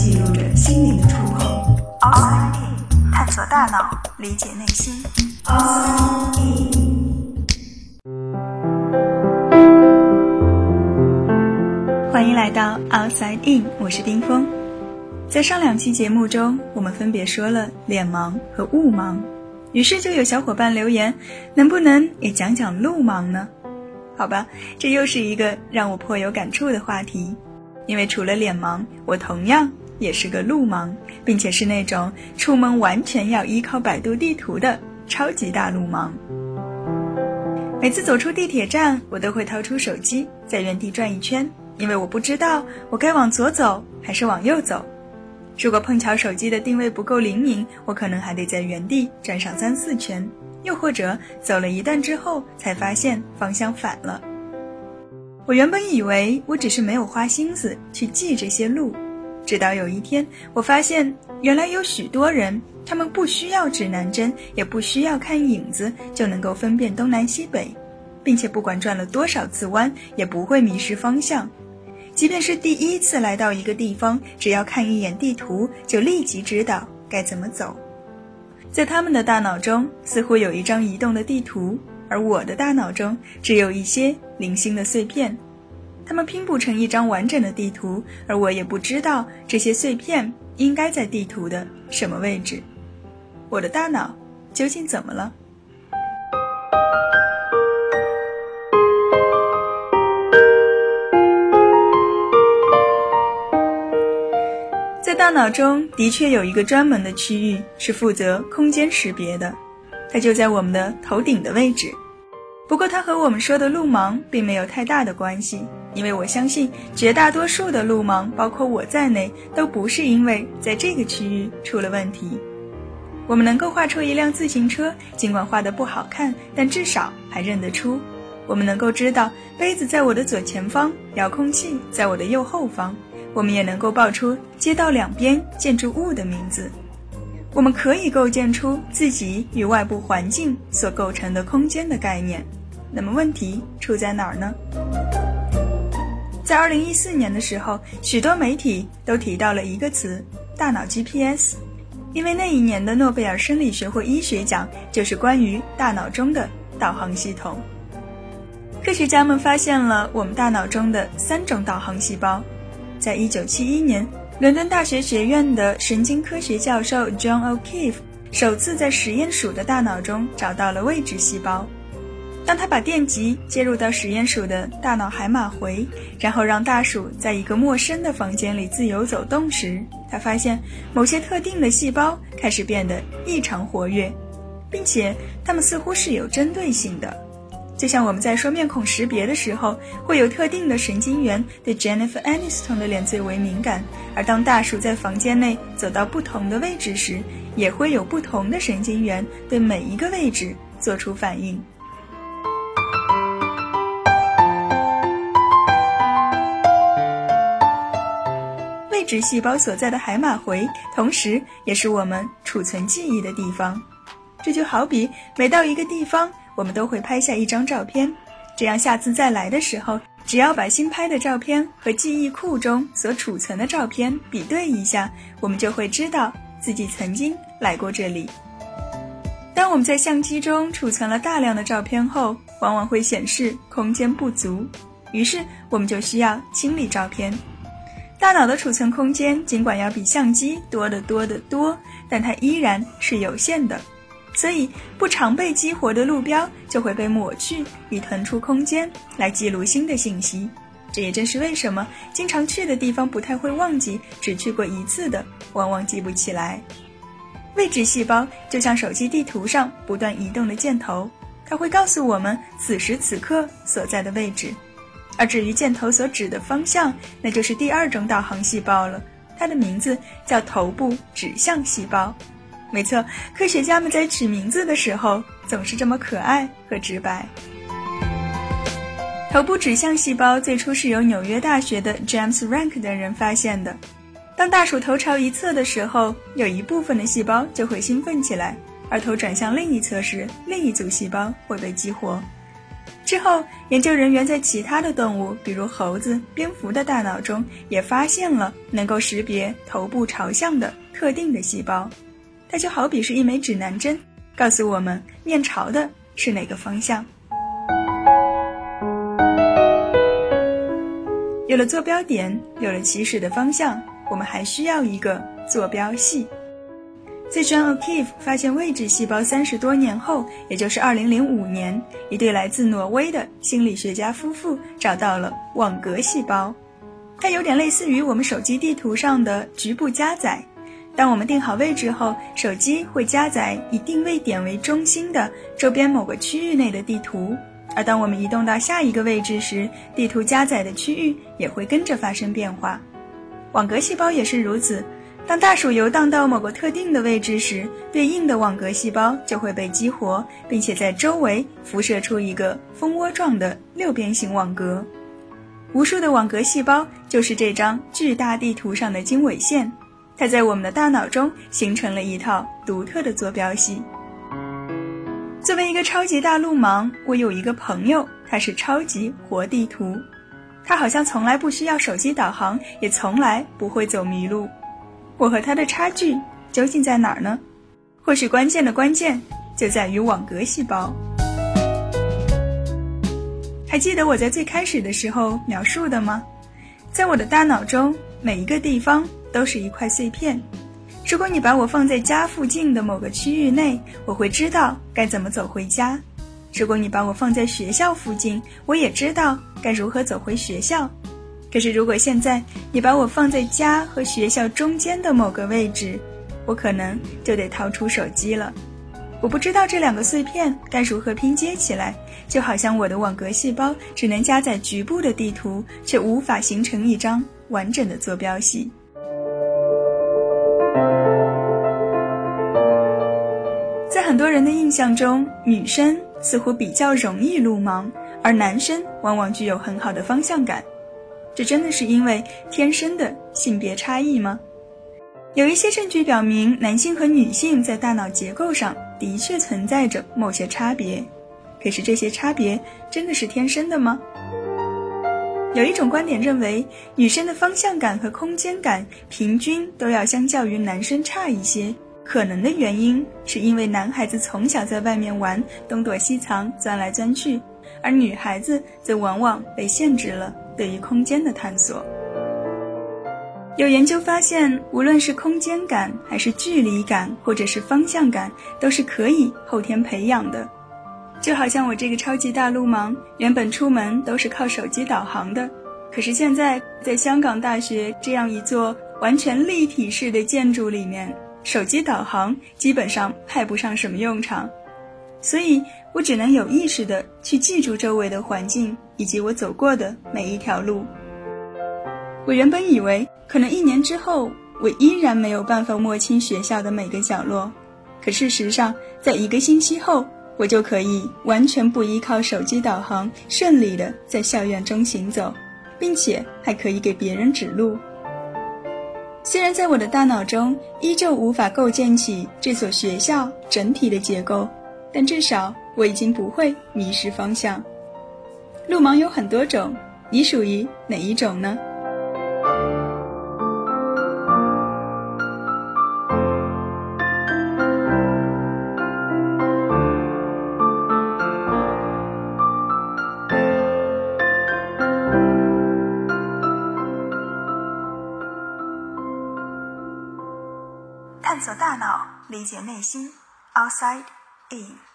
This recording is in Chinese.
记录着心灵的触碰。Outside In，探索大脑，理解内心。RIT 欢迎来到 Outside In，我是丁峰。在上两期节目中，我们分别说了脸盲和雾盲，于是就有小伙伴留言，能不能也讲讲路盲呢？好吧，这又是一个让我颇有感触的话题。因为除了脸盲，我同样也是个路盲，并且是那种出门完全要依靠百度地图的超级大路盲。每次走出地铁站，我都会掏出手机，在原地转一圈，因为我不知道我该往左走还是往右走。如果碰巧手机的定位不够灵敏，我可能还得在原地转上三四圈，又或者走了一段之后才发现方向反了。我原本以为我只是没有花心思去记这些路，直到有一天，我发现原来有许多人，他们不需要指南针，也不需要看影子，就能够分辨东南西北，并且不管转了多少次弯，也不会迷失方向。即便是第一次来到一个地方，只要看一眼地图，就立即知道该怎么走。在他们的大脑中，似乎有一张移动的地图。而我的大脑中只有一些零星的碎片，它们拼不成一张完整的地图，而我也不知道这些碎片应该在地图的什么位置。我的大脑究竟怎么了？在大脑中的确有一个专门的区域是负责空间识别的。它就在我们的头顶的位置，不过它和我们说的路盲并没有太大的关系，因为我相信绝大多数的路盲，包括我在内，都不是因为在这个区域出了问题。我们能够画出一辆自行车，尽管画的不好看，但至少还认得出。我们能够知道杯子在我的左前方，遥控器在我的右后方。我们也能够报出街道两边建筑物的名字。我们可以构建出自己与外部环境所构成的空间的概念，那么问题出在哪儿呢？在二零一四年的时候，许多媒体都提到了一个词——大脑 GPS，因为那一年的诺贝尔生理学或医学奖就是关于大脑中的导航系统。科学家们发现了我们大脑中的三种导航细胞，在一九七一年。伦敦大学学院的神经科学教授 John O'Keefe 首次在实验鼠的大脑中找到了位置细胞。当他把电极接入到实验鼠的大脑海马回，然后让大鼠在一个陌生的房间里自由走动时，他发现某些特定的细胞开始变得异常活跃，并且它们似乎是有针对性的。就像我们在说面孔识别的时候，会有特定的神经元对 Jennifer Aniston 的脸最为敏感，而当大鼠在房间内走到不同的位置时，也会有不同的神经元对每一个位置做出反应。是细胞所在的海马回，同时也是我们储存记忆的地方。这就好比每到一个地方。我们都会拍下一张照片，这样下次再来的时候，只要把新拍的照片和记忆库中所储存的照片比对一下，我们就会知道自己曾经来过这里。当我们在相机中储存了大量的照片后，往往会显示空间不足，于是我们就需要清理照片。大脑的储存空间尽管要比相机多得多得多，但它依然是有限的。所以，不常被激活的路标就会被抹去，以腾出空间来记录新的信息。这也正是为什么经常去的地方不太会忘记，只去过一次的往往记不起来。位置细胞就像手机地图上不断移动的箭头，它会告诉我们此时此刻所在的位置。而至于箭头所指的方向，那就是第二种导航细胞了，它的名字叫头部指向细胞。没错，科学家们在取名字的时候总是这么可爱和直白。头部指向细胞最初是由纽约大学的 James Rank 等人发现的。当大鼠头朝一侧的时候，有一部分的细胞就会兴奋起来；而头转向另一侧时，另一组细胞会被激活。之后，研究人员在其他的动物，比如猴子、蝙蝠的大脑中，也发现了能够识别头部朝向的特定的细胞。它就好比是一枚指南针，告诉我们面朝的是哪个方向。有了坐标点，有了起始的方向，我们还需要一个坐标系。在 John O'Keefe 发现位置细胞三十多年后，也就是二零零五年，一对来自挪威的心理学家夫妇找到了网格细胞。它有点类似于我们手机地图上的局部加载。当我们定好位置后，手机会加载以定位点为中心的周边某个区域内的地图。而当我们移动到下一个位置时，地图加载的区域也会跟着发生变化。网格细胞也是如此。当大鼠游荡到某个特定的位置时，对应的网格细胞就会被激活，并且在周围辐射出一个蜂窝状的六边形网格。无数的网格细胞就是这张巨大地图上的经纬线，它在我们的大脑中形成了一套独特的坐标系。作为一个超级大路盲，我有一个朋友，他是超级活地图，他好像从来不需要手机导航，也从来不会走迷路。我和他的差距究竟在哪儿呢？或许关键的关键就在于网格细胞。还记得我在最开始的时候描述的吗？在我的大脑中，每一个地方都是一块碎片。如果你把我放在家附近的某个区域内，我会知道该怎么走回家；如果你把我放在学校附近，我也知道该如何走回学校。可是，如果现在你把我放在家和学校中间的某个位置，我可能就得掏出手机了。我不知道这两个碎片该如何拼接起来，就好像我的网格细胞只能加载局部的地图，却无法形成一张完整的坐标系。在很多人的印象中，女生似乎比较容易路盲，而男生往往具有很好的方向感。这真的是因为天生的性别差异吗？有一些证据表明，男性和女性在大脑结构上的确存在着某些差别。可是这些差别真的是天生的吗？有一种观点认为，女生的方向感和空间感平均都要相较于男生差一些。可能的原因是因为男孩子从小在外面玩，东躲西藏，钻来钻去，而女孩子则往往被限制了。对于空间的探索，有研究发现，无论是空间感，还是距离感，或者是方向感，都是可以后天培养的。就好像我这个超级大路盲，原本出门都是靠手机导航的，可是现在在香港大学这样一座完全立体式的建筑里面，手机导航基本上派不上什么用场。所以我只能有意识的去记住周围的环境以及我走过的每一条路。我原本以为可能一年之后我依然没有办法摸清学校的每个角落，可事实上，在一个星期后，我就可以完全不依靠手机导航，顺利的在校园中行走，并且还可以给别人指路。虽然在我的大脑中依旧无法构建起这所学校整体的结构。但至少我已经不会迷失方向。路盲有很多种，你属于哪一种呢？探索大脑，理解内心，outside。in